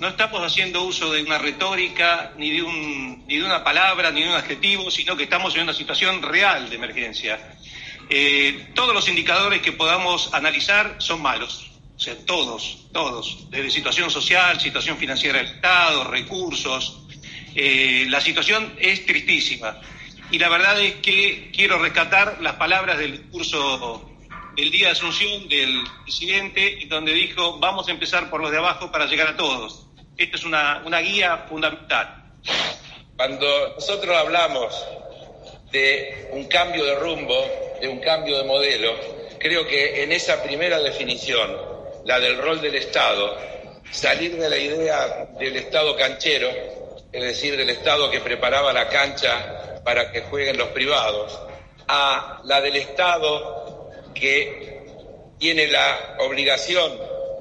No estamos haciendo uso de una retórica, ni de, un, ni de una palabra, ni de un adjetivo, sino que estamos en una situación real de emergencia. Eh, todos los indicadores que podamos analizar son malos. O sea, todos, todos, desde situación social, situación financiera del Estado, recursos. Eh, la situación es tristísima. Y la verdad es que quiero rescatar las palabras del discurso del día de Asunción del presidente, donde dijo, vamos a empezar por los de abajo para llegar a todos. Esta es una, una guía fundamental. Cuando nosotros hablamos de un cambio de rumbo, de un cambio de modelo, creo que en esa primera definición la del rol del Estado, salir de la idea del Estado canchero, es decir, del Estado que preparaba la cancha para que jueguen los privados, a la del Estado que tiene la obligación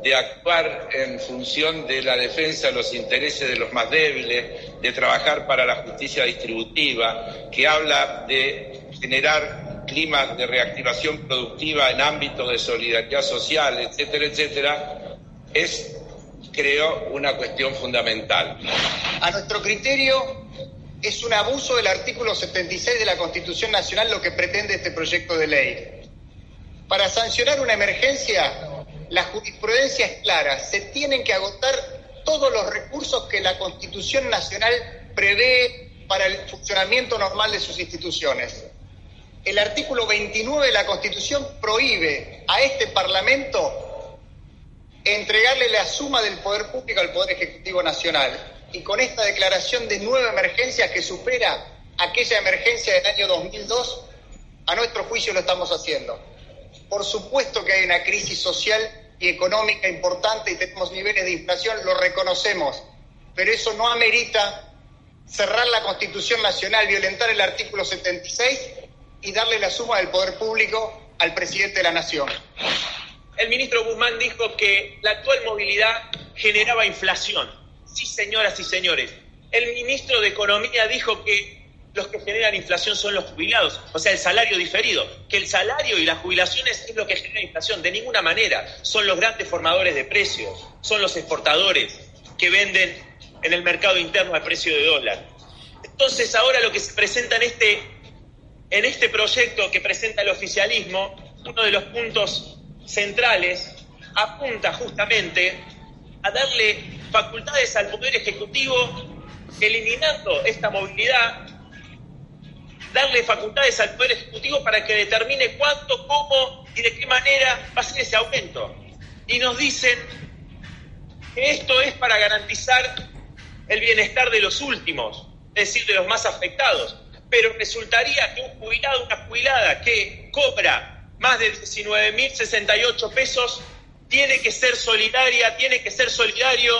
de actuar en función de la defensa de los intereses de los más débiles, de trabajar para la justicia distributiva, que habla de generar climas de reactivación productiva en ámbitos de solidaridad social, etcétera, etcétera, es, creo, una cuestión fundamental. A nuestro criterio, es un abuso del artículo 76 de la Constitución Nacional lo que pretende este proyecto de ley. Para sancionar una emergencia, la jurisprudencia es clara, se tienen que agotar todos los recursos que la Constitución Nacional prevé para el funcionamiento normal de sus instituciones el artículo 29 de la Constitución prohíbe a este Parlamento entregarle la suma del poder público al Poder Ejecutivo Nacional. Y con esta declaración de nueva emergencia que supera aquella emergencia del año 2002, a nuestro juicio lo estamos haciendo. Por supuesto que hay una crisis social y económica importante y tenemos niveles de inflación, lo reconocemos, pero eso no amerita cerrar la Constitución Nacional, violentar el artículo 76 y darle la suma del poder público al presidente de la Nación. El ministro Guzmán dijo que la actual movilidad generaba inflación. Sí, señoras y señores. El ministro de Economía dijo que los que generan inflación son los jubilados, o sea, el salario diferido, que el salario y las jubilaciones es lo que genera inflación, de ninguna manera. Son los grandes formadores de precios, son los exportadores que venden en el mercado interno a precio de dólar. Entonces, ahora lo que se presenta en este en este proyecto que presenta el oficialismo, uno de los puntos centrales apunta justamente a darle facultades al Poder Ejecutivo, eliminando esta movilidad, darle facultades al Poder Ejecutivo para que determine cuánto, cómo y de qué manera va a ser ese aumento. Y nos dicen que esto es para garantizar el bienestar de los últimos, es decir, de los más afectados pero resultaría que un jubilado, una jubilada que cobra más de 19.068 pesos, tiene que ser solidaria, tiene que ser solidario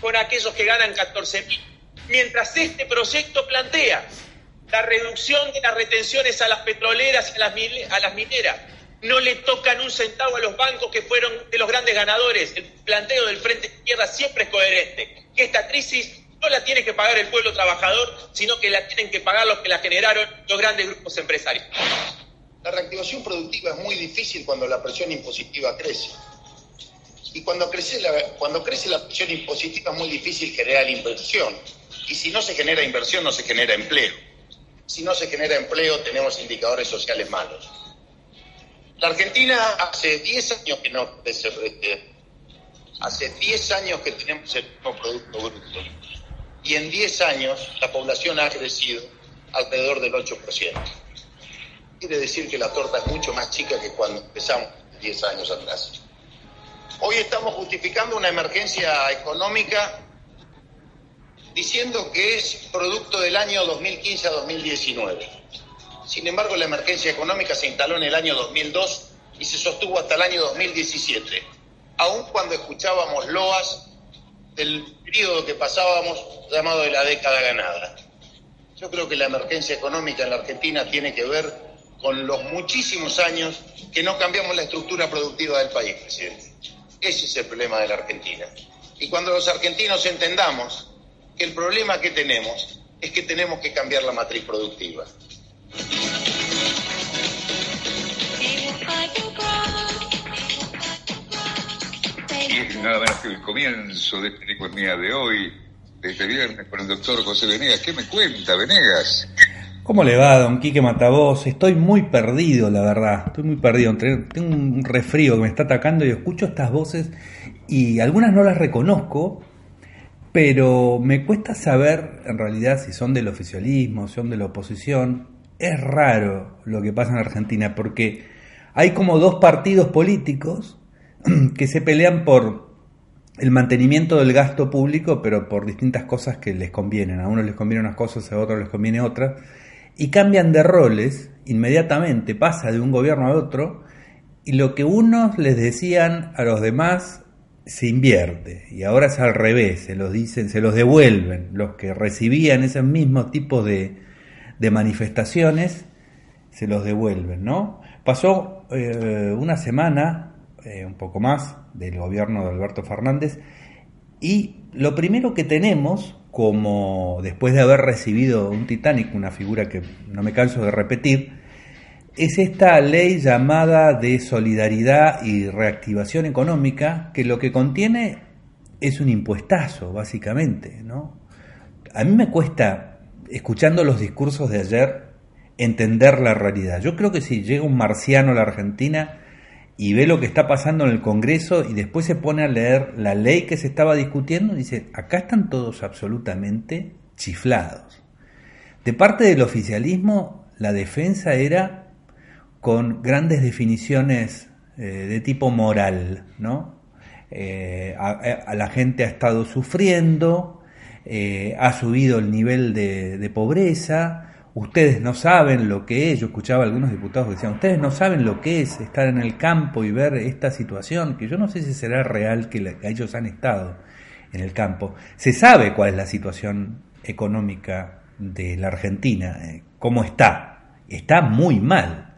con aquellos que ganan 14.000. Mientras este proyecto plantea la reducción de las retenciones a las petroleras y a las, mineras, no le tocan un centavo a los bancos que fueron de los grandes ganadores. El planteo del Frente Izquierda siempre es coherente. Que esta crisis no la tiene que pagar el pueblo trabajador, sino que la tienen que pagar los que la generaron, los grandes grupos empresarios. La reactivación productiva es muy difícil cuando la presión impositiva crece. Y cuando crece la, cuando crece la presión impositiva es muy difícil generar inversión. Y si no se genera inversión, no se genera empleo. Si no se genera empleo, tenemos indicadores sociales malos. La Argentina hace 10 años que no crece, hace 10 años que tenemos el mismo Producto Bruto y en 10 años la población ha crecido alrededor del 8%. Quiere decir que la torta es mucho más chica que cuando empezamos 10 años atrás. Hoy estamos justificando una emergencia económica diciendo que es producto del año 2015 a 2019. Sin embargo, la emergencia económica se instaló en el año 2002 y se sostuvo hasta el año 2017, aun cuando escuchábamos loas del periodo que pasábamos llamado de la década ganada. Yo creo que la emergencia económica en la Argentina tiene que ver con los muchísimos años que no cambiamos la estructura productiva del país, presidente. Ese es el problema de la Argentina. Y cuando los argentinos entendamos que el problema que tenemos es que tenemos que cambiar la matriz productiva. Y es nada menos que el comienzo de este mía de hoy, de este viernes, con el doctor José Venegas. ¿Qué me cuenta, Venegas? ¿Cómo le va, don Quique Matavoz? Estoy muy perdido, la verdad. Estoy muy perdido. Tengo un resfrío que me está atacando y escucho estas voces y algunas no las reconozco, pero me cuesta saber en realidad si son del oficialismo, si son de la oposición. Es raro lo que pasa en Argentina porque hay como dos partidos políticos que se pelean por el mantenimiento del gasto público, pero por distintas cosas que les convienen. A unos les conviene unas cosas, a otros les conviene otras y cambian de roles inmediatamente, pasa de un gobierno a otro, y lo que unos les decían a los demás se invierte, y ahora es al revés, se los dicen, se los devuelven, los que recibían ese mismo tipo de, de manifestaciones, se los devuelven, ¿no? Pasó eh, una semana, eh, un poco más, del gobierno de Alberto Fernández, y lo primero que tenemos como después de haber recibido un Titanic, una figura que no me canso de repetir, es esta ley llamada de solidaridad y reactivación económica, que lo que contiene es un impuestazo, básicamente, ¿no? A mí me cuesta, escuchando los discursos de ayer, entender la realidad. Yo creo que si llega un marciano a la Argentina, y ve lo que está pasando en el Congreso y después se pone a leer la ley que se estaba discutiendo dice, acá están todos absolutamente chiflados. De parte del oficialismo, la defensa era con grandes definiciones eh, de tipo moral, ¿no? Eh, la gente ha estado sufriendo, eh, ha subido el nivel de, pobreza, ustedes no saben lo que es, yo escuchaba a algunos diputados que decían, ustedes no saben lo que es estar en el campo y ver esta situación, que yo no sé si será real que, ellos han estado en el campo. Se sabe cuál es la situación económica de la Argentina, cómo está. Está muy mal.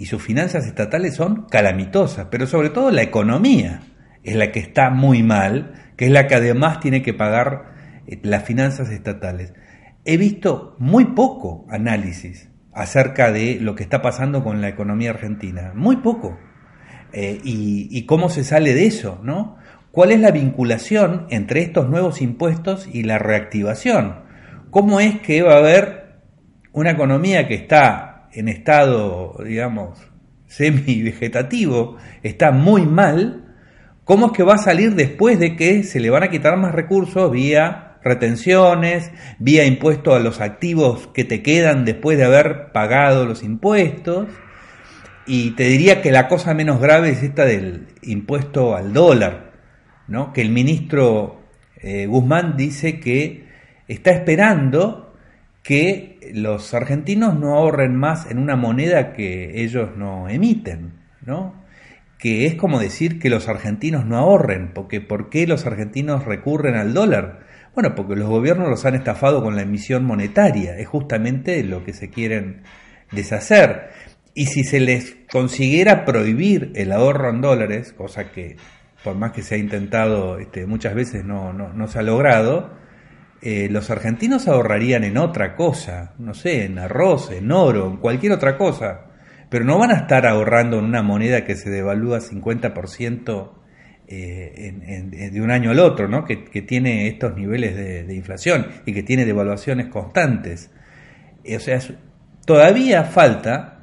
Y sus finanzas estatales son calamitosas, pero sobre todo la economía es la que está muy mal, que es la que además tiene que pagar eh, las finanzas estatales he visto muy poco análisis acerca de lo que está pasando con la economía argentina, muy poco. Eh, y, cómo se sale de eso, ¿no? ¿Cuál es la vinculación entre estos nuevos impuestos y la reactivación? ¿Cómo es que va a haber una economía que está en estado, digamos, semi-vegetativo, está muy mal? ¿Cómo es que va a salir después de que se le van a quitar más recursos vía retenciones, vía impuesto a los activos que te quedan después de haber pagado los impuestos. Y te diría que la cosa menos grave es esta del impuesto al dólar, ¿no? que el ministro eh, Guzmán dice que está esperando que los argentinos no ahorren más en una moneda que ellos no emiten, ¿no? que es como decir que los argentinos no ahorren, porque ¿por qué los argentinos recurren al dólar? Bueno, porque los gobiernos los han estafado con la emisión monetaria, es justamente lo que se quieren deshacer. Y si se les consiguiera prohibir el ahorro en dólares, cosa que por más que se ha intentado este, muchas veces no, no, se ha logrado, eh, los argentinos ahorrarían en otra cosa, no sé, en arroz, en oro, en cualquier otra cosa, pero no van a estar ahorrando en una moneda que se devalúa 50% eh, de un año al otro, ¿no? que, tiene estos niveles de, inflación y que tiene devaluaciones constantes. Eh, o sea, todavía falta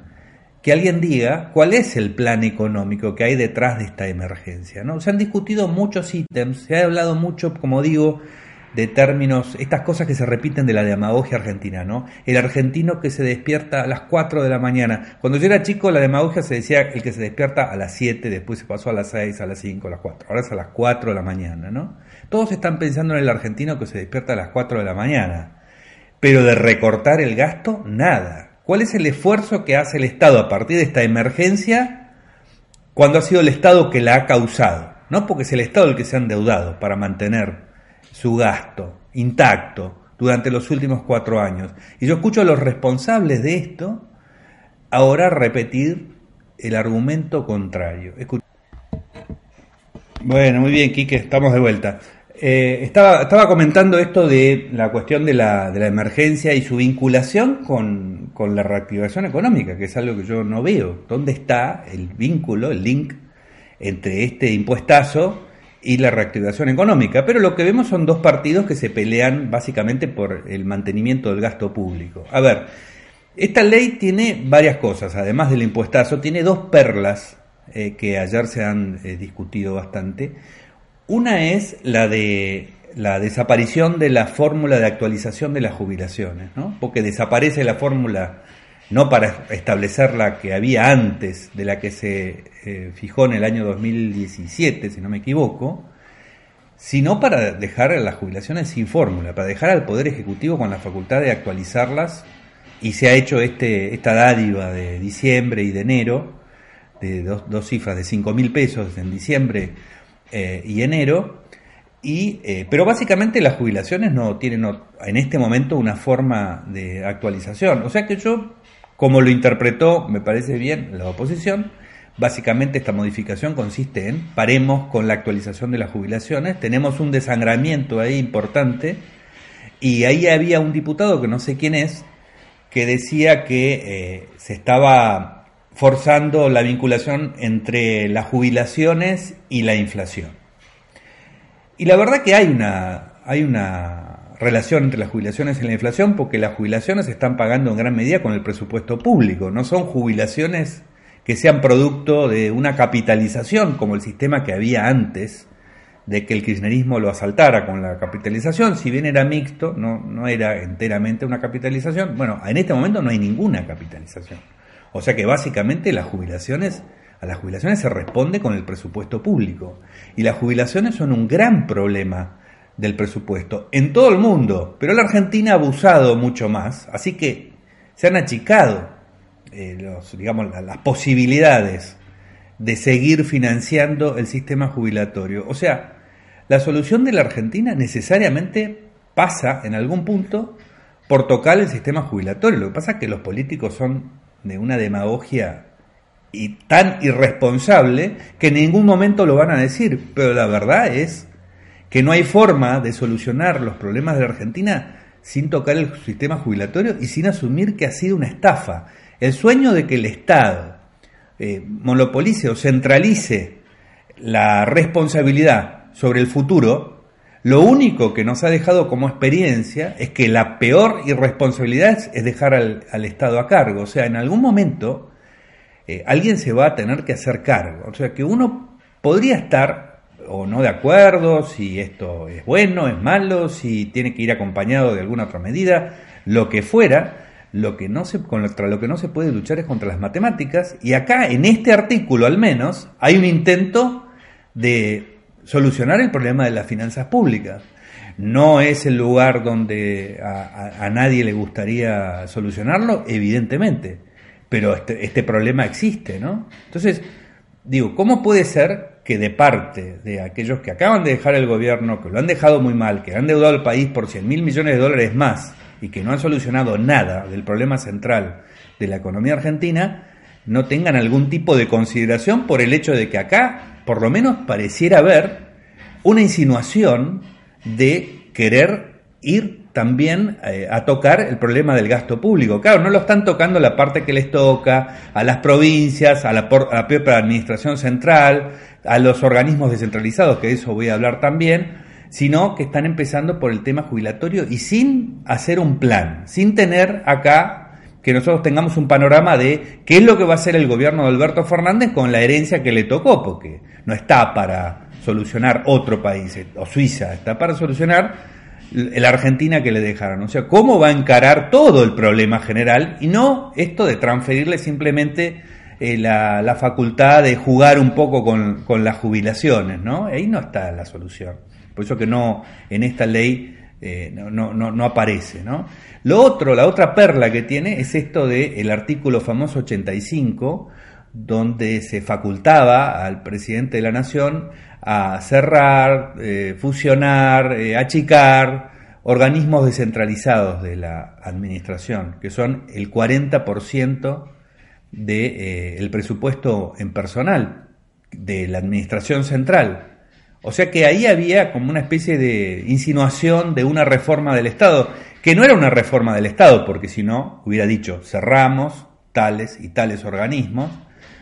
que alguien diga cuál es el plan económico que hay detrás de esta emergencia. ¿no? Se han discutido muchos ítems, se ha hablado mucho, como digo, de términos, estas cosas que se repiten de la demagogia argentina, ¿no? El argentino que se despierta a las 4 de la mañana. Cuando yo era chico, la demagogia se decía el que se despierta a las 7, después se pasó a las 6, a las 5, a las 4. Ahora es a las 4 de la mañana, ¿no? Todos están pensando en el argentino que se despierta a las 4 de la mañana. Pero de recortar el gasto, nada. ¿Cuál es el esfuerzo que hace el Estado a partir de esta emergencia cuando ha sido el Estado que la ha causado? No porque es el Estado el que se ha endeudado para mantener su gasto intacto durante los últimos cuatro años. Y yo escucho a los responsables de esto ahora repetir el argumento contrario. Bueno, muy bien, Quique, estamos de vuelta. Eh, estaba, estaba comentando esto de la cuestión de la, de la emergencia y su vinculación con, con, la reactivación económica, que es algo que yo no veo. ¿Dónde está el vínculo, el link entre este impuestazo y la reactivación económica? Pero lo que vemos son dos partidos que se pelean básicamente por el mantenimiento del gasto público. A ver, esta ley tiene varias cosas, además del impuestazo, tiene dos perlas eh, que ayer se han eh, discutido bastante. Una es la de la desaparición de la fórmula de actualización de las jubilaciones, ¿no? porque desaparece la fórmula no para establecer la que había antes de la que se eh, fijó en el año 2017, si no me equivoco, sino para dejar las jubilaciones sin fórmula, para dejar al Poder Ejecutivo con la facultad de actualizarlas y se ha hecho este, esta dádiva de diciembre y de enero de dos, cifras de 5 mil pesos en diciembre eh, y enero. Y, eh, pero básicamente las jubilaciones no tienen en este momento una forma de actualización. O sea que yo, como lo interpretó, me parece bien la oposición, básicamente esta modificación consiste en paremos con la actualización de las jubilaciones, tenemos un desangramiento ahí importante y ahí había un diputado que no sé quién es, que decía que eh, se estaba forzando la vinculación entre las jubilaciones y la inflación. Y la verdad que hay una, hay una relación entre las jubilaciones y la inflación porque las jubilaciones se están pagando en gran medida con el presupuesto público, no son jubilaciones que sean producto de una capitalización como el sistema que había antes de que el kirchnerismo lo asaltara con la capitalización, si bien era mixto, no, no era enteramente una capitalización, bueno, en este momento no hay ninguna capitalización. O sea que básicamente las jubilaciones, a las jubilaciones se responde con el presupuesto público. Y las jubilaciones son un gran problema del presupuesto en todo el mundo, pero la Argentina ha abusado mucho más, así que se han achicado eh, los, digamos, las posibilidades de seguir financiando el sistema jubilatorio. O sea, la solución de la Argentina necesariamente pasa en algún punto por tocar el sistema jubilatorio. Lo que pasa es que los políticos son de una demagogia y tan irresponsable que en ningún momento lo van a decir, pero la verdad es que no hay forma de solucionar los problemas de la Argentina sin tocar el sistema jubilatorio y sin asumir que ha sido una estafa. El sueño de que el Estado eh, monopolice o centralice la responsabilidad sobre el futuro lo único que nos ha dejado como experiencia es que la peor irresponsabilidad es dejar al, Estado a cargo. O sea, en algún momento eh, alguien se va a tener que hacer cargo. O sea, que uno podría estar o no de acuerdo si esto es bueno, es malo, si tiene que ir acompañado de alguna otra medida, lo que fuera. Lo que no se, contra lo que no se puede luchar es contra las matemáticas. Y acá, en este artículo al menos, hay un intento de solucionar el problema de las finanzas públicas. No es el lugar donde a, nadie le gustaría solucionarlo, evidentemente, pero este, este, problema existe, ¿no? Entonces, digo, ¿cómo puede ser que de parte de aquellos que acaban de dejar el gobierno, que lo han dejado muy mal, que han deudado al país por 100 mil millones de dólares más y que no han solucionado nada del problema central de la economía argentina, no tengan algún tipo de consideración por el hecho de que acá por lo menos pareciera haber una insinuación de querer ir también eh, a tocar el problema del gasto público. Claro, no lo están tocando la parte que les toca, a las provincias, a la, a la propia administración central, a los organismos descentralizados, que de eso voy a hablar también, sino que están empezando por el tema jubilatorio y sin hacer un plan, sin tener acá que nosotros tengamos un panorama de qué es lo que va a hacer el gobierno de Alberto Fernández con la herencia que le tocó, porque no está para solucionar otro país, o Suiza, está para solucionar la Argentina que le dejaron. O sea, ¿cómo va a encarar todo el problema general y no esto de transferirle simplemente eh, la, facultad de jugar un poco con, con, las jubilaciones, ¿no? Ahí no está la solución. Por eso que no, en esta ley eh, no, no, no, aparece, ¿no? Lo otro, la otra perla que tiene es esto del el artículo famoso 85, donde se facultaba al presidente de la nación a cerrar, eh, fusionar, eh, achicar organismos descentralizados de la administración, que son el 40% del de, el presupuesto en personal de la administración central. O sea que ahí había como una especie de insinuación de una reforma del Estado, que no era una reforma del Estado, porque si no, hubiera dicho, cerramos tales y tales organismos,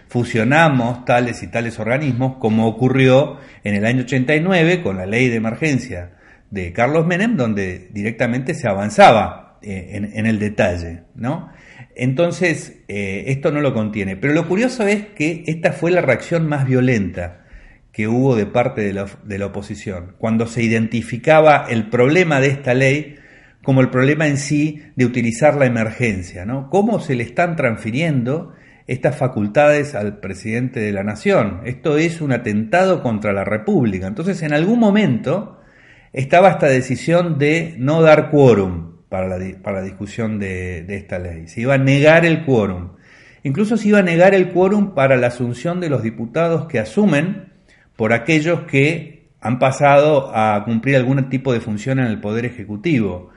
fusionamos tales y tales organismos, como ocurrió en el año 89 con la ley de emergencia de Carlos Menem, donde directamente se avanzaba eh, en, el detalle, ¿no? Entonces, eh, esto no lo contiene. Pero lo curioso es que esta fue la reacción más violenta que hubo de parte de la, de la oposición, cuando se identificaba el problema de esta ley como el problema en sí de utilizar la emergencia, ¿no? ¿Cómo se le están transfiriendo estas facultades al presidente de la nación? Esto es un atentado contra la República. Entonces, en algún momento estaba esta decisión de no dar quórum para la, para la discusión de, de esta ley. Se iba a negar el quórum. Incluso se iba a negar el quórum para la asunción de los diputados que asumen por aquellos que han pasado a cumplir algún tipo de función en el Poder Ejecutivo.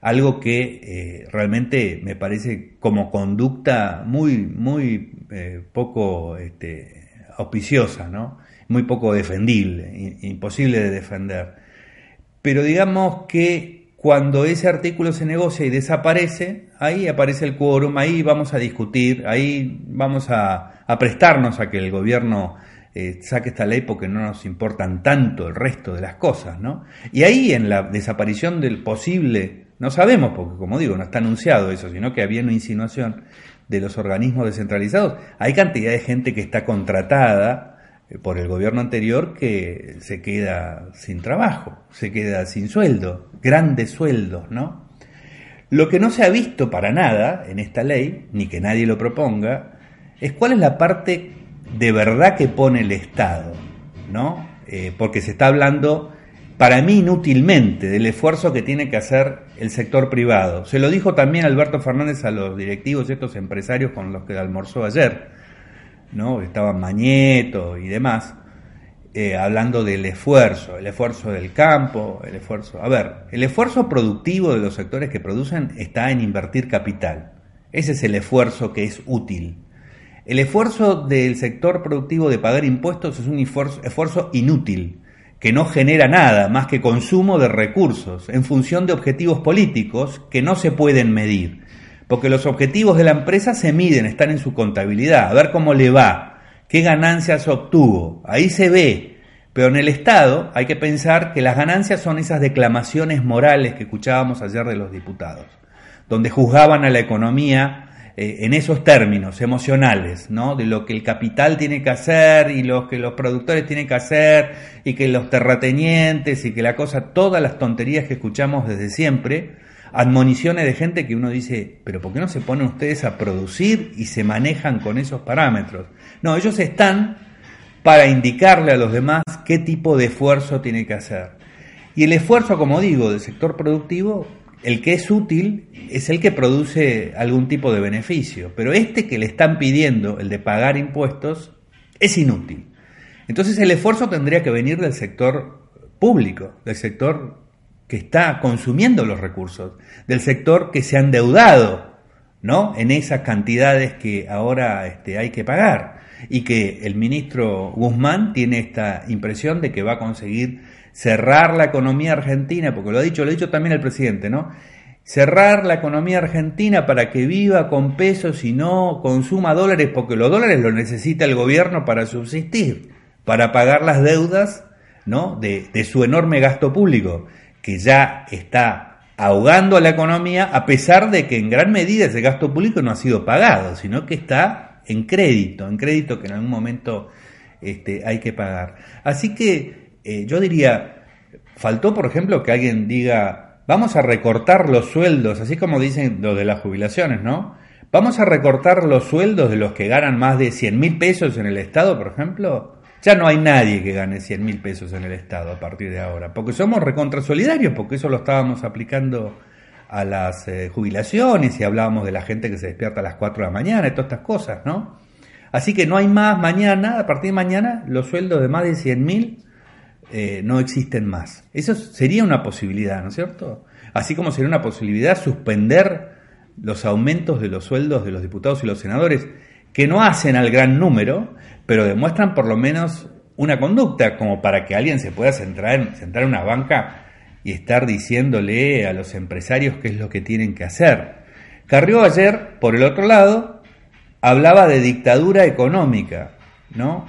Algo que eh, realmente me parece como conducta muy, muy eh, poco este, auspiciosa, ¿no? muy poco defendible, imposible de defender. Pero digamos que cuando ese artículo se negocia y desaparece, ahí aparece el quórum, ahí vamos a discutir, ahí vamos a, prestarnos a que el gobierno eh, saque esta ley porque no nos importan tanto el resto de las cosas, ¿no? Y ahí en la desaparición del posible, no sabemos, porque como digo, no está anunciado eso, sino que había una insinuación de los organismos descentralizados, hay cantidad de gente que está contratada eh, por el gobierno anterior que se queda sin trabajo, se queda sin sueldo, grandes sueldos, ¿no? Lo que no se ha visto para nada en esta ley, ni que nadie lo proponga, es cuál es la parte de verdad que pone el Estado, ¿no? Eh, porque se está hablando, para mí inútilmente, del esfuerzo que tiene que hacer el sector privado. Se lo dijo también Alberto Fernández a los directivos y estos empresarios con los que almorzó ayer, ¿no? Estaban Mañeto y demás, eh, hablando del esfuerzo, el esfuerzo del campo, el esfuerzo... A ver, el esfuerzo productivo de los sectores que producen está en invertir capital. Ese es el esfuerzo que es útil. El esfuerzo del sector productivo de pagar impuestos es un esfuerzo, inútil, que no genera nada más que consumo de recursos en función de objetivos políticos que no se pueden medir. Porque los objetivos de la empresa se miden, están en su contabilidad, a ver cómo le va, qué ganancias obtuvo, ahí se ve. Pero en el Estado hay que pensar que las ganancias son esas declamaciones morales que escuchábamos ayer de los diputados, donde juzgaban a la economía eh, en esos términos emocionales, ¿no? De lo que el capital tiene que hacer y lo que los productores tienen que hacer y que los terratenientes y que la cosa, todas las tonterías que escuchamos desde siempre, admoniciones de gente que uno dice, pero ¿por qué no se ponen ustedes a producir y se manejan con esos parámetros? No, ellos están para indicarle a los demás qué tipo de esfuerzo tiene que hacer. Y el esfuerzo, como digo, del sector productivo el que es útil es el que produce algún tipo de beneficio, pero este que le están pidiendo, el de pagar impuestos, es inútil. Entonces el esfuerzo tendría que venir del sector público, del sector que está consumiendo los recursos, del sector que se ha endeudado, ¿no? En esas cantidades que ahora este, hay que pagar y que el ministro Guzmán tiene esta impresión de que va a conseguir cerrar la economía argentina, porque lo ha dicho, lo ha dicho también el presidente, ¿no? Cerrar la economía argentina para que viva con pesos y no consuma dólares, porque los dólares los necesita el gobierno para subsistir, para pagar las deudas, ¿no? De, de su enorme gasto público, que ya está ahogando a la economía, a pesar de que en gran medida ese gasto público no ha sido pagado, sino que está en crédito, en crédito que en algún momento este, hay que pagar. Así que eh, yo diría, faltó, por ejemplo, que alguien diga, vamos a recortar los sueldos, así como dicen lo de las jubilaciones, ¿no? Vamos a recortar los sueldos de los que ganan más de 100 mil pesos en el Estado, por ejemplo. Ya no hay nadie que gane 100 mil pesos en el Estado a partir de ahora, porque somos recontrasolidarios, porque eso lo estábamos aplicando a las eh, jubilaciones y hablábamos de la gente que se despierta a las 4 de la mañana y todas estas cosas, ¿no? Así que no hay más mañana, a partir de mañana, los sueldos de más de 100 mil eh, no existen más. Eso sería una posibilidad, ¿no es cierto? Así como sería una posibilidad suspender los aumentos de los sueldos de los diputados y los senadores, que no hacen al gran número, pero demuestran por lo menos una conducta, como para que alguien se pueda sentar en una banca y estar diciéndole a los empresarios qué es lo que tienen que hacer. Carrió ayer, por el otro lado, hablaba de dictadura económica, ¿no?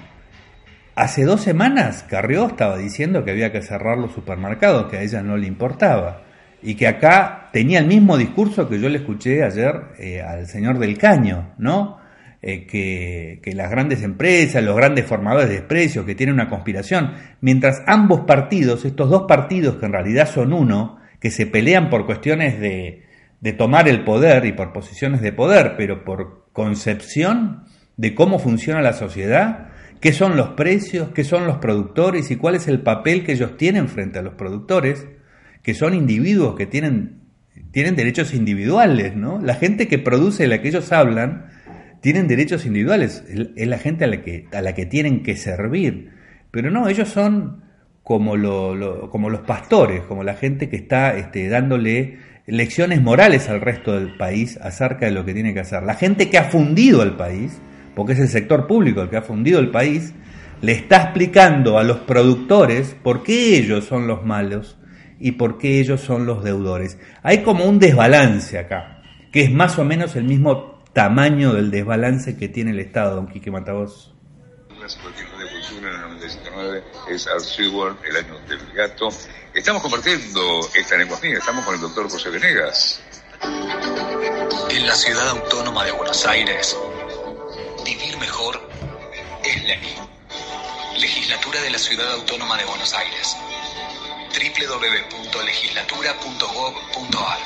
Hace dos semanas Carrió estaba diciendo que había que cerrar los supermercados, que a ella no le importaba, y que acá tenía el mismo discurso que yo le escuché ayer eh, al señor del Caño, ¿no? Eh, que, que, las grandes empresas, los grandes formadores de precios, que tienen una conspiración, mientras ambos partidos, estos dos partidos que en realidad son uno, que se pelean por cuestiones de, de tomar el poder y por posiciones de poder, pero por concepción de cómo funciona la sociedad, qué son los precios, qué son los productores y cuál es el papel que ellos tienen frente a los productores, que son individuos que tienen, tienen derechos individuales, ¿no? La gente que produce, la que ellos hablan, tienen derechos individuales, es la gente a la que, a la que tienen que servir. Pero no, ellos son como, lo, como los pastores, como la gente que está este, dándole lecciones morales al resto del país acerca de lo que tiene que hacer. La gente que ha fundido el país, porque es el sector público el que ha fundido el país, le está explicando a los productores por qué ellos son los malos y por qué ellos son los deudores. Hay como un desbalance acá, que es más o menos el mismo tamaño del desbalance que tiene el Estado, don Quique Matavos. Es el año del gato. Estamos compartiendo esta negocia, estamos con el doctor José Venegas. En la ciudad autónoma de Buenos Aires, vivir mejor es ley. Legislatura de la Ciudad Autónoma de Buenos Aires. www.legislatura.gov.ar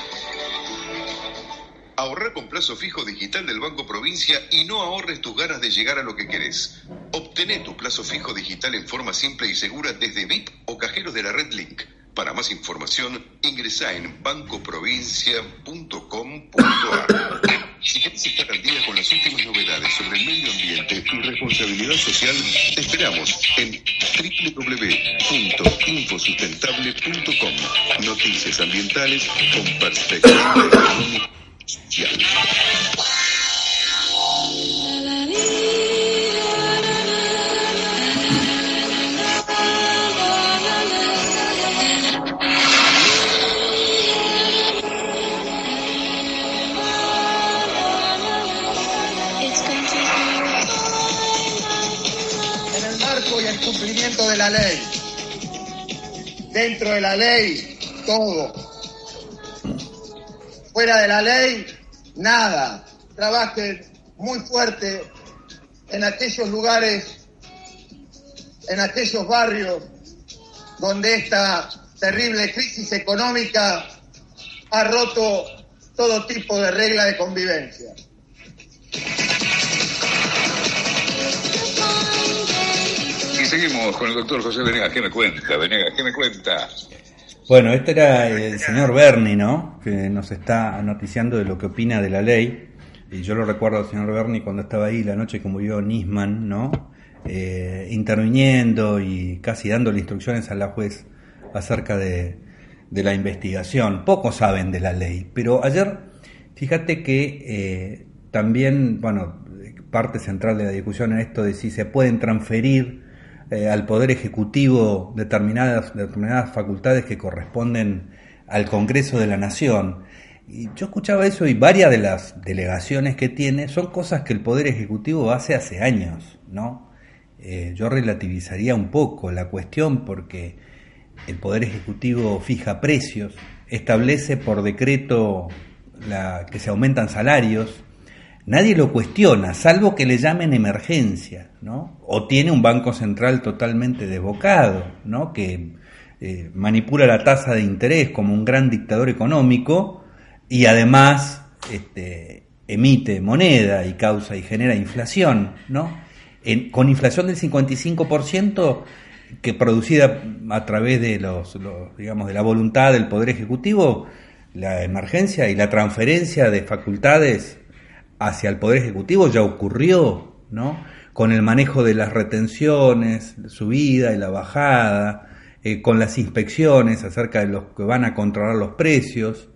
Ahorrar con plazo fijo digital del Banco Provincia y no ahorres tus ganas de llegar a lo que querés. Obtené tu plazo fijo digital en forma simple y segura desde VIP o cajeros de la Red Link. Para más información, ingresa en bancoprovincia.com.ar. Si quieres estar al día con las últimas novedades sobre el medio ambiente y responsabilidad social, te esperamos en www.infosustentable.com. Noticias ambientales con perspectiva económica social. La ley. Dentro de la ley, todo. Fuera de la ley, nada. Trabajen muy fuerte en aquellos lugares, en aquellos barrios donde esta terrible crisis económica ha roto todo tipo de regla de convivencia. Seguimos con el doctor José Venegas. ¿Qué me cuenta, Venegas? ¿Qué me cuenta? Bueno, este era el señor Berni, ¿no? Que nos está noticiando de lo que opina de la ley. Y yo lo recuerdo al señor Berni cuando estaba ahí la noche que murió Nisman, ¿no? Eh, interviniendo y casi dándole instrucciones a la juez acerca de, de la investigación. Pocos saben de la ley, pero ayer, fíjate que eh, también, bueno, parte central de la discusión en esto de si se pueden transferir eh, al Poder Ejecutivo determinadas, determinadas facultades que corresponden al Congreso de la Nación. Y yo escuchaba eso y varias de las delegaciones que tiene son cosas que el Poder Ejecutivo hace hace años, ¿no? Eh, yo relativizaría un poco la cuestión porque el Poder Ejecutivo fija precios, establece por decreto la, que se aumentan salarios, nadie lo cuestiona, salvo que le llamen emergencia, ¿no? O tiene un banco central totalmente desbocado, ¿no? Que eh, manipula la tasa de interés como un gran dictador económico y además este, emite moneda y causa y genera inflación, ¿no? Con inflación del 55% que producida a través de los, digamos de la voluntad del poder ejecutivo, la emergencia y la transferencia de facultades hacia el Poder Ejecutivo ya ocurrió ¿no? Con el manejo de las retenciones, subida y la bajada, eh, con las inspecciones acerca de los que van a controlar los precios.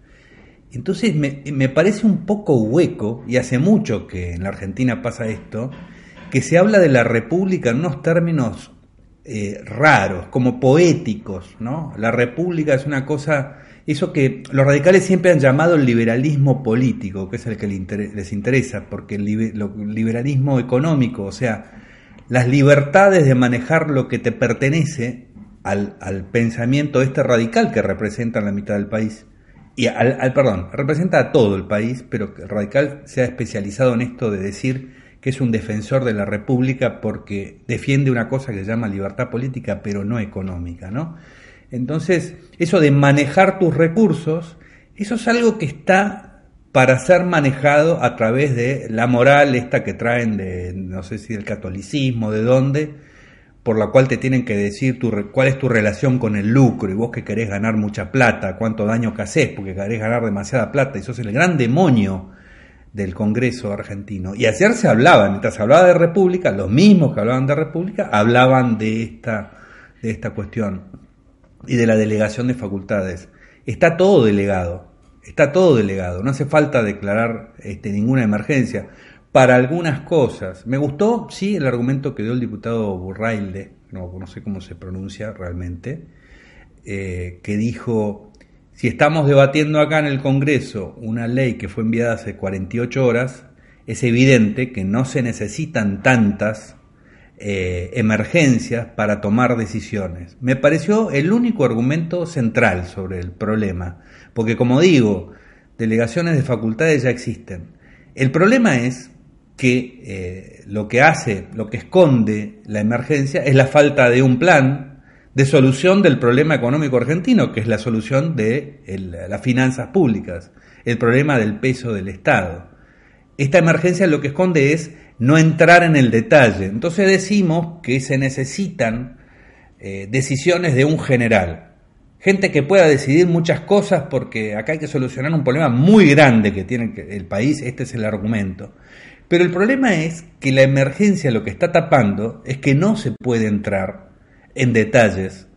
Entonces me, me parece un poco hueco, y hace mucho que en la Argentina pasa esto, que se habla de la República en unos términos eh, raros, como poéticos, ¿no? La República es una cosa, eso que los radicales siempre han llamado el liberalismo político, que es el que les interesa, porque el liberalismo económico, o sea, las libertades de manejar lo que te pertenece al, al pensamiento este radical que representa la mitad del país, y al, al, perdón, representa a todo el país, pero el radical se ha especializado en esto de decir que es un defensor de la República porque defiende una cosa que se llama libertad política, pero no económica, ¿no? Entonces, eso de manejar tus recursos, eso es algo que está para ser manejado a través de la moral esta que traen de, no sé si del catolicismo, de dónde, por la cual te tienen que decir tu, cuál es tu relación con el lucro y vos que querés ganar mucha plata, cuánto daño que haces porque querés ganar demasiada plata y sos el gran demonio del Congreso argentino. Y ayer se hablaba, mientras hablaba de República, los mismos que hablaban de República hablaban de esta, de esta cuestión y de la delegación de facultades. Está todo delegado, está todo delegado, no hace falta declarar este, ninguna emergencia. Para algunas cosas, me gustó, sí, el argumento que dio el diputado Burrailde, no, no sé cómo se pronuncia realmente, eh, que dijo, si estamos debatiendo acá en el Congreso una ley que fue enviada hace 48 horas, es evidente que no se necesitan tantas eh, emergencias para tomar decisiones. Me pareció el único argumento central sobre el problema, porque como digo, delegaciones de facultades ya existen. El problema es que eh, lo que hace, lo que esconde la emergencia es la falta de un plan de solución del problema económico argentino, que es la solución de las finanzas públicas, el problema del peso del Estado. Esta emergencia lo que esconde es no entrar en el detalle. Entonces decimos que se necesitan eh, decisiones de un general, gente que pueda decidir muchas cosas porque acá hay que solucionar un problema muy grande que tiene el país, este es el argumento. Pero el problema es que la emergencia lo que está tapando es que no se puede entrar en detalles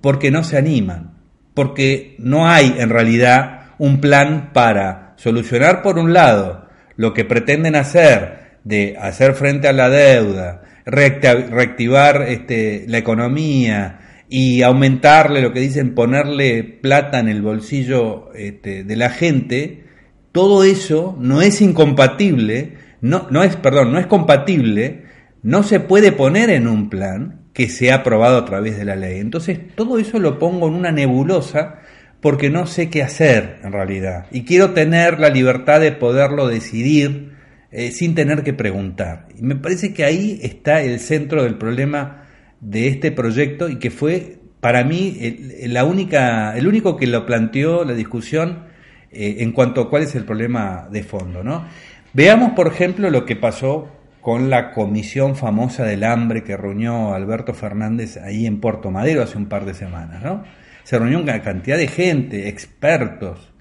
porque no se animan, porque no hay en realidad un plan para solucionar por un lado lo que pretenden hacer de hacer frente a la deuda, reactivar este, la economía y aumentarle lo que dicen ponerle plata en el bolsillo este, de la gente, todo eso no es incompatible, no, no es, perdón, no es compatible, no se puede poner en un plan que se ha aprobado a través de la ley. Entonces, todo eso lo pongo en una nebulosa porque no sé qué hacer en realidad. Y quiero tener la libertad de poderlo decidir eh, sin tener que preguntar. Y me parece que ahí está el centro del problema de este proyecto y que fue para mí el, la única, el único que lo planteó la discusión eh, en cuanto a cuál es el problema de fondo. ¿no? Veamos, por ejemplo, lo que pasó con la comisión famosa del hambre que reunió Alberto Fernández ahí en Puerto Madero hace un par de semanas, ¿no? Se reunió una cantidad de gente, expertos,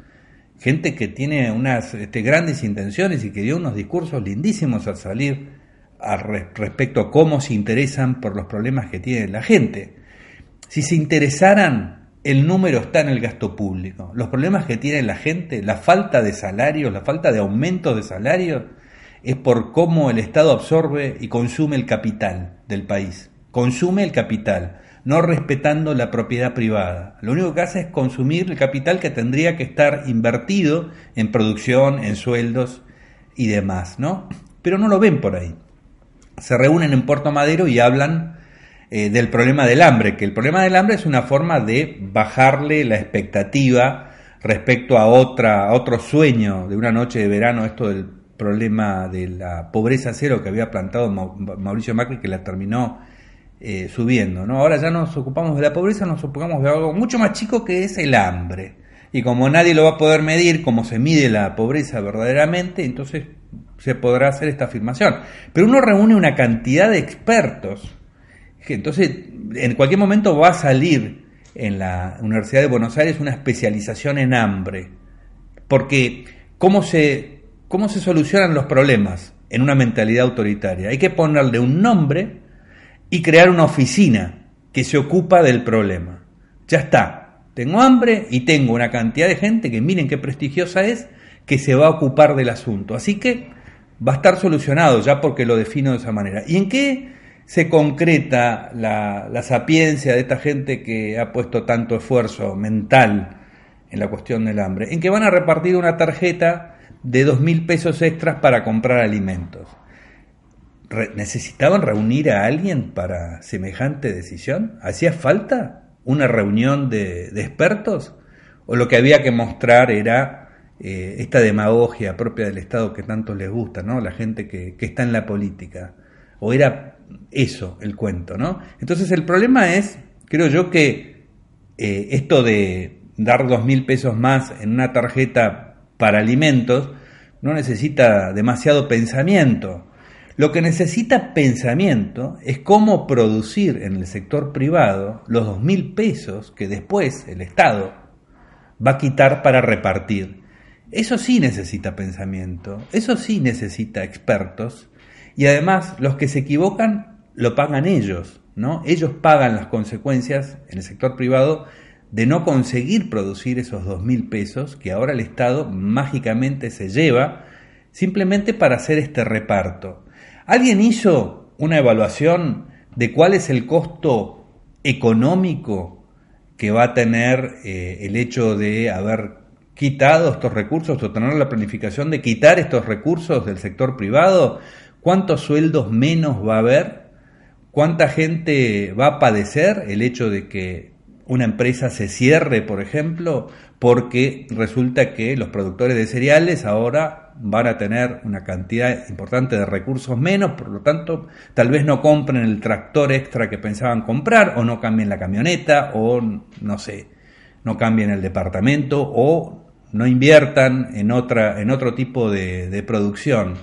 gente que tiene unas este, grandes intenciones y que dio unos discursos lindísimos al salir al respecto a cómo se interesan por los problemas que tiene la gente. Si se interesaran, el número está en el gasto público. Los problemas que tiene la gente, la falta de salarios, la falta de aumento de salarios, es por cómo el Estado absorbe y consume el capital del país. Consume el capital, no respetando la propiedad privada. Lo único que hace es consumir el capital que tendría que estar invertido en producción, en sueldos y demás, ¿no? Pero no lo ven por ahí. Se reúnen en Puerto Madero y hablan eh, del problema del hambre, que el problema del hambre es una forma de bajarle la expectativa respecto a otra a otro sueño de una noche de verano, esto del problema de la pobreza cero que había plantado Mauricio Macri que la terminó eh, subiendo. ¿no? Ahora ya nos ocupamos de la pobreza, nos ocupamos de algo mucho más chico que es el hambre. Y como nadie lo va a poder medir, como se mide la pobreza verdaderamente, entonces se podrá hacer esta afirmación. Pero uno reúne una cantidad de expertos entonces en cualquier momento va a salir en la Universidad de Buenos Aires una especialización en hambre. Porque cómo se ¿Cómo se solucionan los problemas en una mentalidad autoritaria. Hay que ponerle un nombre y crear una oficina que se ocupa del problema. Ya está. Tengo hambre y tengo una cantidad de gente que miren qué prestigiosa es, que se va a ocupar del asunto. Así que va a estar solucionado ya porque lo defino de esa manera. ¿Y en qué se concreta la, la sapiencia de esta gente que ha puesto tanto esfuerzo mental en la cuestión del hambre? En que van a repartir una tarjeta de dos mil pesos extras para comprar alimentos. ¿Necesitaban reunir a alguien para semejante decisión? ¿Hacía falta una reunión de, expertos? ¿O lo que había que mostrar era eh, esta demagogia propia del Estado que tanto les gusta, ¿no? La gente que, está en la política. ¿O era eso el cuento, ¿no? Entonces el problema es, creo yo, que eh, esto de dar dos mil pesos más en una tarjeta para alimentos no necesita demasiado pensamiento. Lo que necesita pensamiento es cómo producir en el sector privado los dos mil pesos que después el Estado va a quitar para repartir. Eso sí necesita pensamiento, eso sí necesita expertos y además los que se equivocan lo pagan ellos, ¿no? Ellos pagan las consecuencias en el sector privado de no conseguir producir esos dos mil pesos que ahora el Estado mágicamente se lleva simplemente para hacer este reparto. ¿Alguien hizo una evaluación de cuál es el costo económico que va a tener eh, el hecho de haber quitado estos recursos o tener la planificación de quitar estos recursos del sector privado? ¿Cuántos sueldos menos va a haber? ¿Cuánta gente va a padecer el hecho de que una empresa se cierre, por ejemplo, porque resulta que los productores de cereales ahora van a tener una cantidad importante de recursos menos, por lo tanto, tal vez no compren el tractor extra que pensaban comprar, o no cambien la camioneta, o no sé, no cambien el departamento, o no inviertan en, otra, en otro tipo de, producción,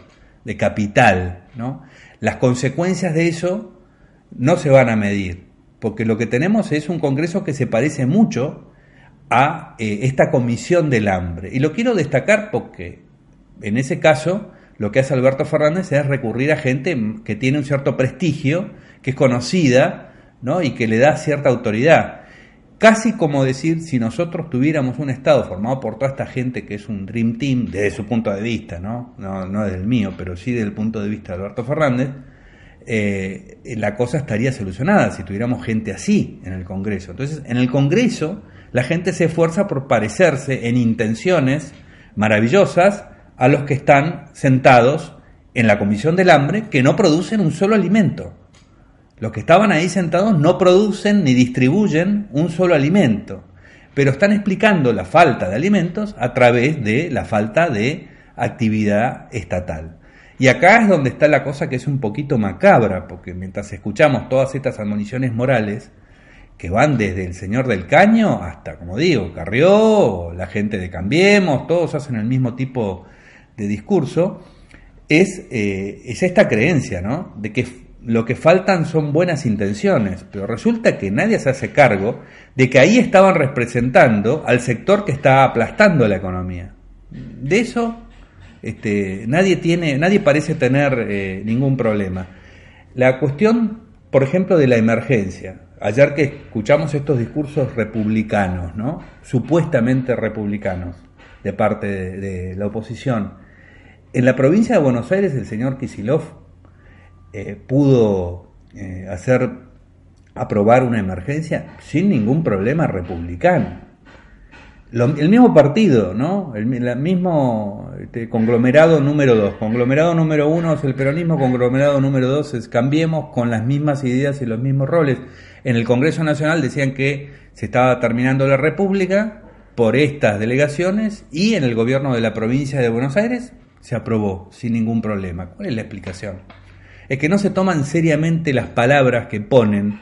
de capital. ¿no? Las consecuencias de eso no se van a medir porque lo que tenemos es un Congreso que se parece mucho a eh, esta comisión del hambre. Y lo quiero destacar porque en ese caso lo que hace Alberto Fernández es recurrir a gente que tiene un cierto prestigio, que es conocida ¿no? y que le da cierta autoridad. Casi como decir, si nosotros tuviéramos un Estado formado por toda esta gente que es un Dream Team, desde su punto de vista, no, no, no desde el mío, pero sí desde el punto de vista de Alberto Fernández, eh, la cosa estaría solucionada si tuviéramos gente así en el Congreso. Entonces, en el Congreso, la gente se esfuerza por parecerse en intenciones maravillosas a los que están sentados en la Comisión del Hambre que no producen un solo alimento. Los que estaban ahí sentados no producen ni distribuyen un solo alimento, pero están explicando la falta de alimentos a través de la falta de actividad estatal. Y acá es donde está la cosa que es un poquito macabra, porque mientras escuchamos todas estas admoniciones morales, que van desde el señor del caño hasta, como digo, Carrió, la gente de Cambiemos, todos hacen el mismo tipo de discurso, es, eh, es esta creencia, ¿no? De que lo que faltan son buenas intenciones, pero resulta que nadie se hace cargo de que ahí estaban representando al sector que está aplastando la economía. De eso este, nadie, tiene, nadie parece tener eh, ningún problema. La cuestión, por ejemplo, de la emergencia. Ayer que escuchamos estos discursos republicanos, ¿no? supuestamente republicanos, de parte de, la oposición. En la provincia de Buenos Aires el señor Kisilov eh, pudo eh, hacer aprobar una emergencia sin ningún problema republicano el mismo partido, ¿no? El, mismo este, conglomerado número dos. Conglomerado número uno es el peronismo, conglomerado número dos es Cambiemos con las mismas ideas y los mismos roles. En el Congreso Nacional decían que se estaba terminando la República por estas delegaciones y en el gobierno de la provincia de Buenos Aires se aprobó sin ningún problema. ¿Cuál es la explicación? Es que no se toman seriamente las palabras que ponen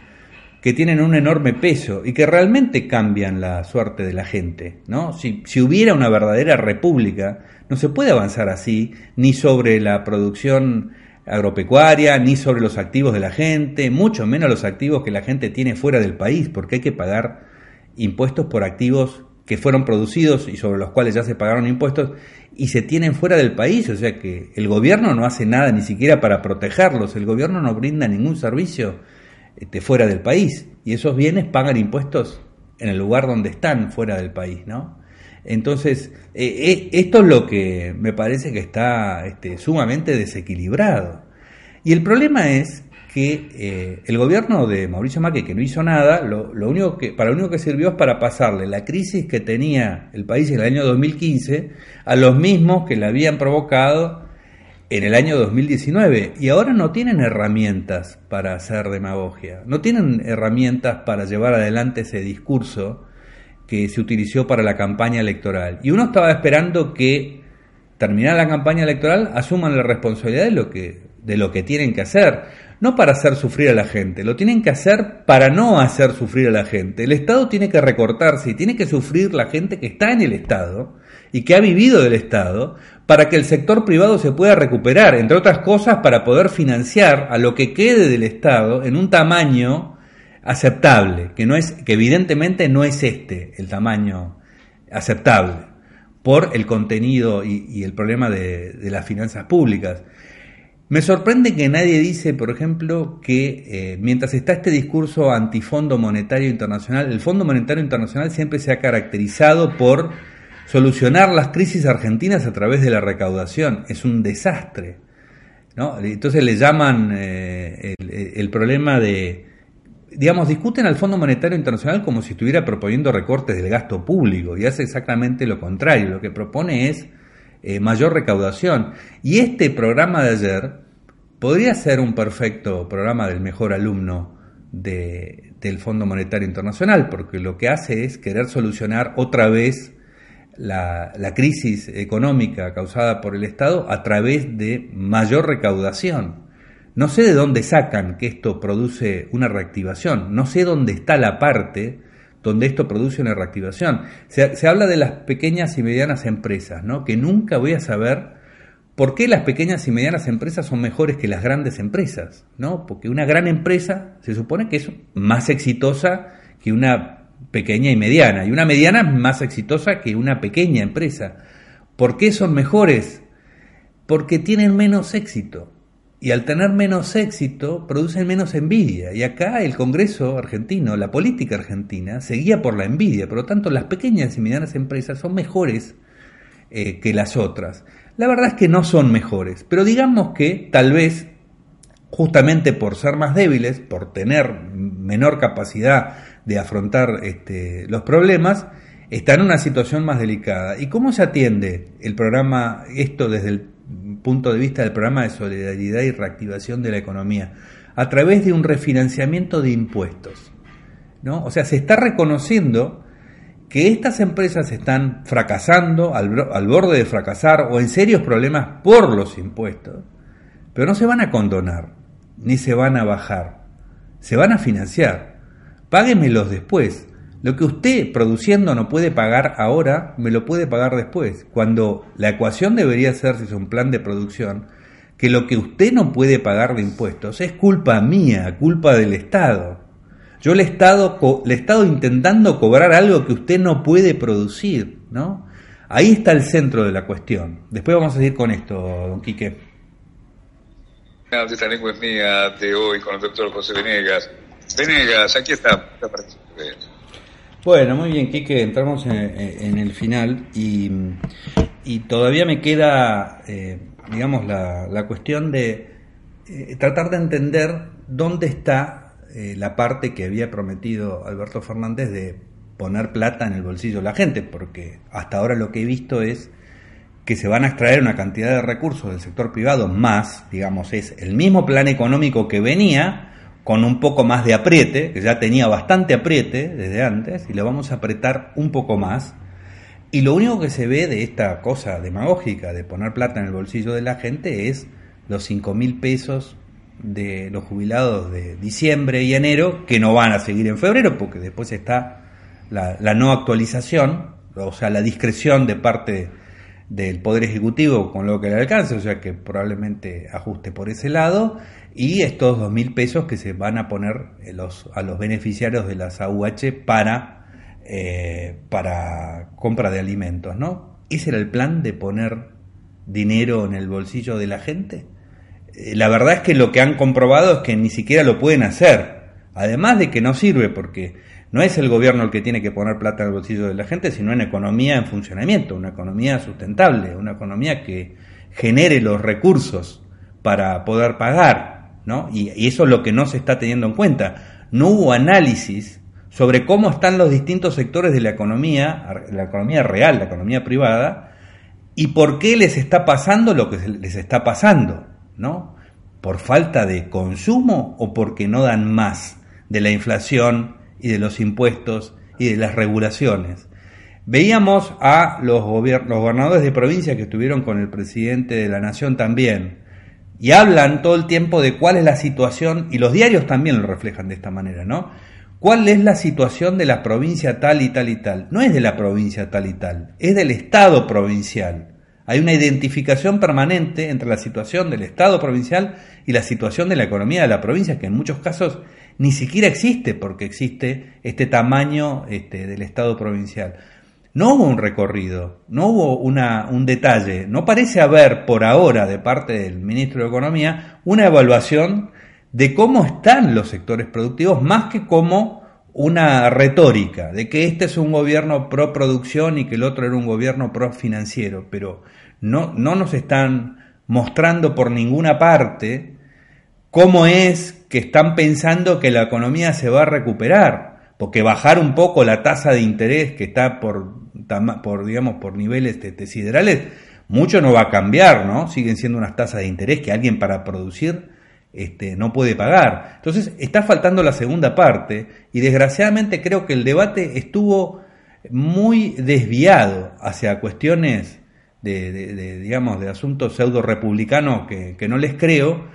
que tienen un enorme peso y que realmente cambian la suerte de la gente. ¿no? Si, si, hubiera una verdadera república, no se puede avanzar así, ni sobre la producción agropecuaria, ni sobre los activos de la gente, mucho menos los activos que la gente tiene fuera del país, porque hay que pagar impuestos por activos que fueron producidos y sobre los cuales ya se pagaron impuestos y se tienen fuera del país, o sea que el gobierno no hace nada ni siquiera para protegerlos, el gobierno no brinda ningún servicio este, fuera del país y esos bienes pagan impuestos en el lugar donde están fuera del país, ¿no? Entonces, eh, eh, esto es lo que me parece que está este, sumamente desequilibrado. Y el problema es que eh, el gobierno de Mauricio Macri, que no hizo nada, lo, único que, para lo único que sirvió es para pasarle la crisis que tenía el país en el año 2015 a los mismos que la habían provocado en el año 2019 y ahora no tienen herramientas para hacer demagogia, no tienen herramientas para llevar adelante ese discurso que se utilizó para la campaña electoral. Y uno estaba esperando que terminara la campaña electoral asuman la responsabilidad de lo que de lo que tienen que hacer no para hacer sufrir a la gente, lo tienen que hacer para no hacer sufrir a la gente. El Estado tiene que recortarse y tiene que sufrir la gente que está en el Estado y que ha vivido del Estado para que el sector privado se pueda recuperar, entre otras cosas para poder financiar a lo que quede del Estado en un tamaño aceptable, que no es que evidentemente no es este el tamaño aceptable por el contenido y, el problema de las finanzas públicas. Me sorprende que nadie dice, por ejemplo, que eh, mientras está este discurso antifondo monetario internacional, el Fondo Monetario Internacional siempre se ha caracterizado por solucionar las crisis argentinas a través de la recaudación. Es un desastre. ¿no? Entonces le llaman eh, el, problema de, digamos, discuten al Fondo Monetario Internacional como si estuviera proponiendo recortes del gasto público y hace exactamente lo contrario. Lo que propone es eh, mayor recaudación. Y este programa de ayer podría ser un perfecto programa del mejor alumno del Fondo Monetario Internacional, porque lo que hace es querer solucionar otra vez la, la, crisis económica causada por el Estado a través de mayor recaudación. No sé de dónde sacan que esto produce una reactivación, no sé dónde está la parte donde esto produce una reactivación. Se, habla de las pequeñas y medianas empresas, ¿no? que nunca voy a saber por qué las pequeñas y medianas empresas son mejores que las grandes empresas, ¿no? porque una gran empresa se supone que es más exitosa que una pequeña y mediana, y una mediana es más exitosa que una pequeña empresa. ¿Por qué son mejores? Porque tienen menos éxito y al tener menos éxito producen menos envidia. Y acá el Congreso argentino, la política argentina, seguía por la envidia. Por lo tanto, las pequeñas y medianas empresas son mejores eh, que las otras. La verdad es que no son mejores, pero digamos que tal vez, justamente por ser más débiles, por tener menor capacidad de afrontar este, los problemas, están en una situación más delicada. ¿Y cómo se atiende el programa, esto desde el punto de vista del programa de solidaridad y reactivación de la economía, a través de un refinanciamiento de impuestos. ¿no? O sea, se está reconociendo que estas empresas están fracasando, al, al borde de fracasar o en serios problemas por los impuestos, pero no se van a condonar, ni se van a bajar, se van a financiar. Páguemelos después. Lo que usted produciendo no puede pagar ahora, me lo puede pagar después. Cuando la ecuación debería ser, si es un plan de producción, que lo que usted no puede pagar de impuestos es culpa mía, culpa del Estado. Yo le he estado, le estado intentando cobrar algo que usted no puede producir, ¿no? Ahí está el centro de la cuestión. Después vamos a seguir con esto, don Quique. Esta lengua es mía de hoy con el doctor José Venegas. Venegas, aquí está. Bueno, muy bien, Quique, entramos en, el final y, todavía me queda, eh, digamos, la, cuestión de eh, tratar de entender dónde está eh, la parte que había prometido Alberto Fernández de poner plata en el bolsillo de la gente, porque hasta ahora lo que he visto es que se van a extraer una cantidad de recursos del sector privado más, digamos, es el mismo plan económico que venía, con un poco más de apriete, que ya tenía bastante apriete desde antes, y lo vamos a apretar un poco más. Y lo único que se ve de esta cosa demagógica de poner plata en el bolsillo de la gente es los 5 mil pesos de los jubilados de diciembre y enero, que no van a seguir en febrero, porque después está la, la no actualización, o sea, la discreción de parte del Poder Ejecutivo con lo que le alcance, o sea que probablemente ajuste por ese lado, y estos dos mil pesos que se van a poner los, a los beneficiarios de las AUH para eh, para compra de alimentos, ¿no? ¿Ese era el plan de poner dinero en el bolsillo de la gente? Eh, la verdad es que lo que han comprobado es que ni siquiera lo pueden hacer. Además de que no sirve porque no es el gobierno el que tiene que poner plata en el bolsillo de la gente, sino una economía en funcionamiento, una economía sustentable, una economía que genere los recursos para poder pagar, ¿no? Y, eso es lo que no se está teniendo en cuenta. No hubo análisis sobre cómo están los distintos sectores de la economía, la economía real, la economía privada, y por qué les está pasando lo que les está pasando, ¿no? ¿Por falta de consumo o porque no dan más de la inflación y de los impuestos y de las regulaciones? Veíamos a los, los gobernadores de provincia que estuvieron con el presidente de la nación también, y hablan todo el tiempo de cuál es la situación, y los diarios también lo reflejan de esta manera, ¿no? ¿Cuál es la situación de la provincia tal y tal y tal? No es de la provincia tal y tal, es del Estado provincial. Hay una identificación permanente entre la situación del Estado provincial y la situación de la economía de la provincia, que en muchos casos ni siquiera existe porque existe este tamaño este, del Estado provincial. No hubo un recorrido, no hubo una, un detalle, no parece haber por ahora de parte del ministro de Economía una evaluación de cómo están los sectores productivos más que como una retórica de que este es un gobierno pro producción y que el otro era un gobierno pro financiero, pero no, no nos están mostrando por ninguna parte cómo es que están pensando que la economía se va a recuperar, porque bajar un poco la tasa de interés que está por, por digamos, por niveles siderales, mucho no va a cambiar, ¿no? Siguen siendo unas tasas de interés que alguien para producir este, no puede pagar. Entonces está faltando la segunda parte y desgraciadamente creo que el debate estuvo muy desviado hacia cuestiones de, digamos, de asuntos pseudo republicanos que, que no les creo.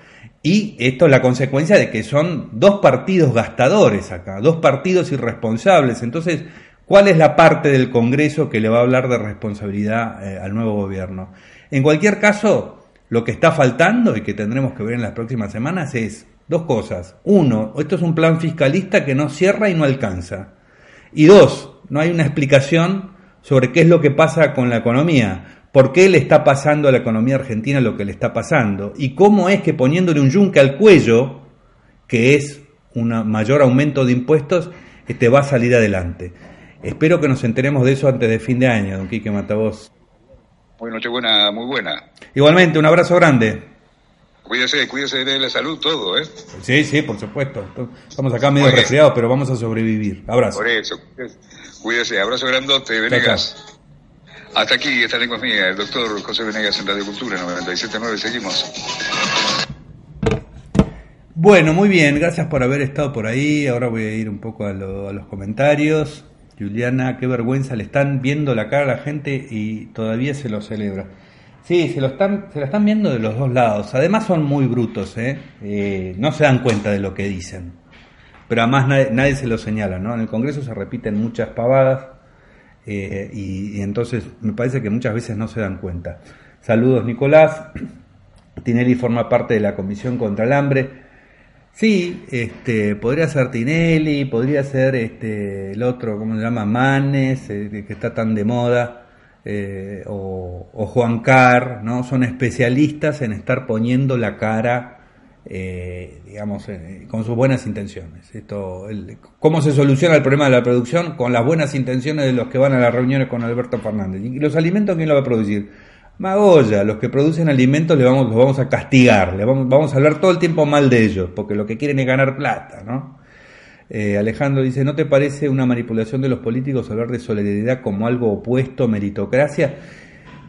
Y esto es la consecuencia de que son dos partidos gastadores acá, dos partidos irresponsables. Entonces, ¿cuál es la parte del Congreso que le va a hablar de responsabilidad eh, al nuevo gobierno? En cualquier caso, lo que está faltando y que tendremos que ver en las próximas semanas es dos cosas. Uno, esto es un plan fiscalista que no cierra y no alcanza. Y dos, no hay una explicación sobre qué es lo que pasa con la economía. ¿Por qué le está pasando a la economía argentina lo que le está pasando? Y cómo es que poniéndole un yunque al cuello, que es un mayor aumento de impuestos, este va a salir adelante. Espero que nos enteremos de eso antes de fin de año, don Quique Matavoz. Muy buena, muy buena. Igualmente, un abrazo grande. Cuídese, cuídese de la salud, todo, ¿eh? Sí, sí, por supuesto. Estamos acá medio resfriados, pero vamos a sobrevivir. Abrazo. Por eso, cuídese. Abrazo grandote, Venegas. Hasta aquí, esta lengua es mía, el doctor José Venegas en Radio Cultura 97.9. Seguimos. Bueno, muy bien, gracias por haber estado por ahí. Ahora voy a ir un poco a, a los comentarios. Juliana, qué vergüenza, le están viendo la cara a la gente y todavía se lo celebra. Sí, se lo están, se la están viendo de los dos lados. Además son muy brutos, ¿eh? ¿eh? no se dan cuenta de lo que dicen. Pero además nadie, se lo señala, ¿no? En el Congreso se repiten muchas pavadas eh, y, y, entonces me parece que muchas veces no se dan cuenta. Saludos, Nicolás. Tinelli forma parte de la Comisión contra el Hambre. Sí, este, podría ser Tinelli, podría ser este, el otro, ¿cómo se llama? Manes, eh, que está tan de moda, eh, o, Juan Carr, ¿no? Son especialistas en estar poniendo la cara, eh, digamos, con sus buenas intenciones. Esto, ¿Cómo se soluciona el problema de la producción? Con las buenas intenciones de los que van a las reuniones con Alberto Fernández. ¿Y los alimentos quién lo va a producir? Magoya, los que producen alimentos le vamos, los vamos a castigar, le vamos, a hablar todo el tiempo mal de ellos, porque lo que quieren es ganar plata, ¿no? Eh, Alejandro dice, ¿no te parece una manipulación de los políticos hablar de solidaridad como algo opuesto a meritocracia?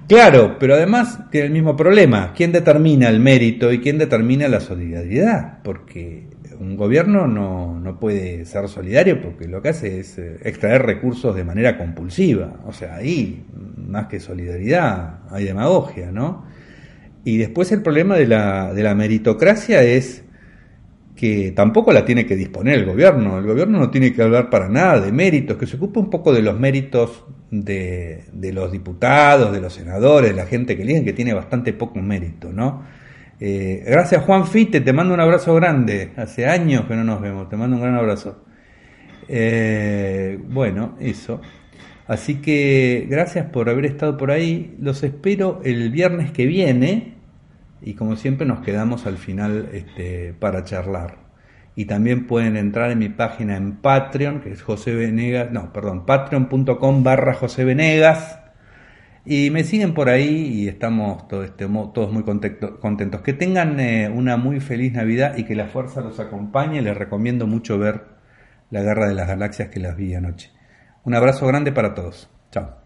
Claro, pero además tiene el mismo problema. ¿Quién determina el mérito y quién determina la solidaridad? Porque un gobierno no, no, puede ser solidario porque lo que hace es eh, extraer recursos de manera compulsiva. O sea, ahí, más que solidaridad, hay demagogia, ¿no? Y después el problema de la, de la meritocracia es que tampoco la tiene que disponer el gobierno. El gobierno no tiene que hablar para nada de méritos, que se ocupe un poco de los méritos de, de los diputados, de los senadores, de la gente que eligen, que tiene bastante poco mérito, ¿no? Eh, gracias Juan Fite, te mando un abrazo grande. Hace años que no nos vemos, te mando un gran abrazo. Eh, bueno, eso. Así que gracias por haber estado por ahí. Los espero el viernes que viene y como siempre nos quedamos al final este, para charlar. Y también pueden entrar en mi página en Patreon, que es José Venegas, no, perdón, patreon.com barra José Venegas. Y me siguen por ahí y estamos este, todos muy contentos. Que tengan eh, una muy feliz Navidad y que la fuerza los acompañe. Les recomiendo mucho ver La Guerra de las Galaxias que las vi anoche. Un abrazo grande para todos. Chao.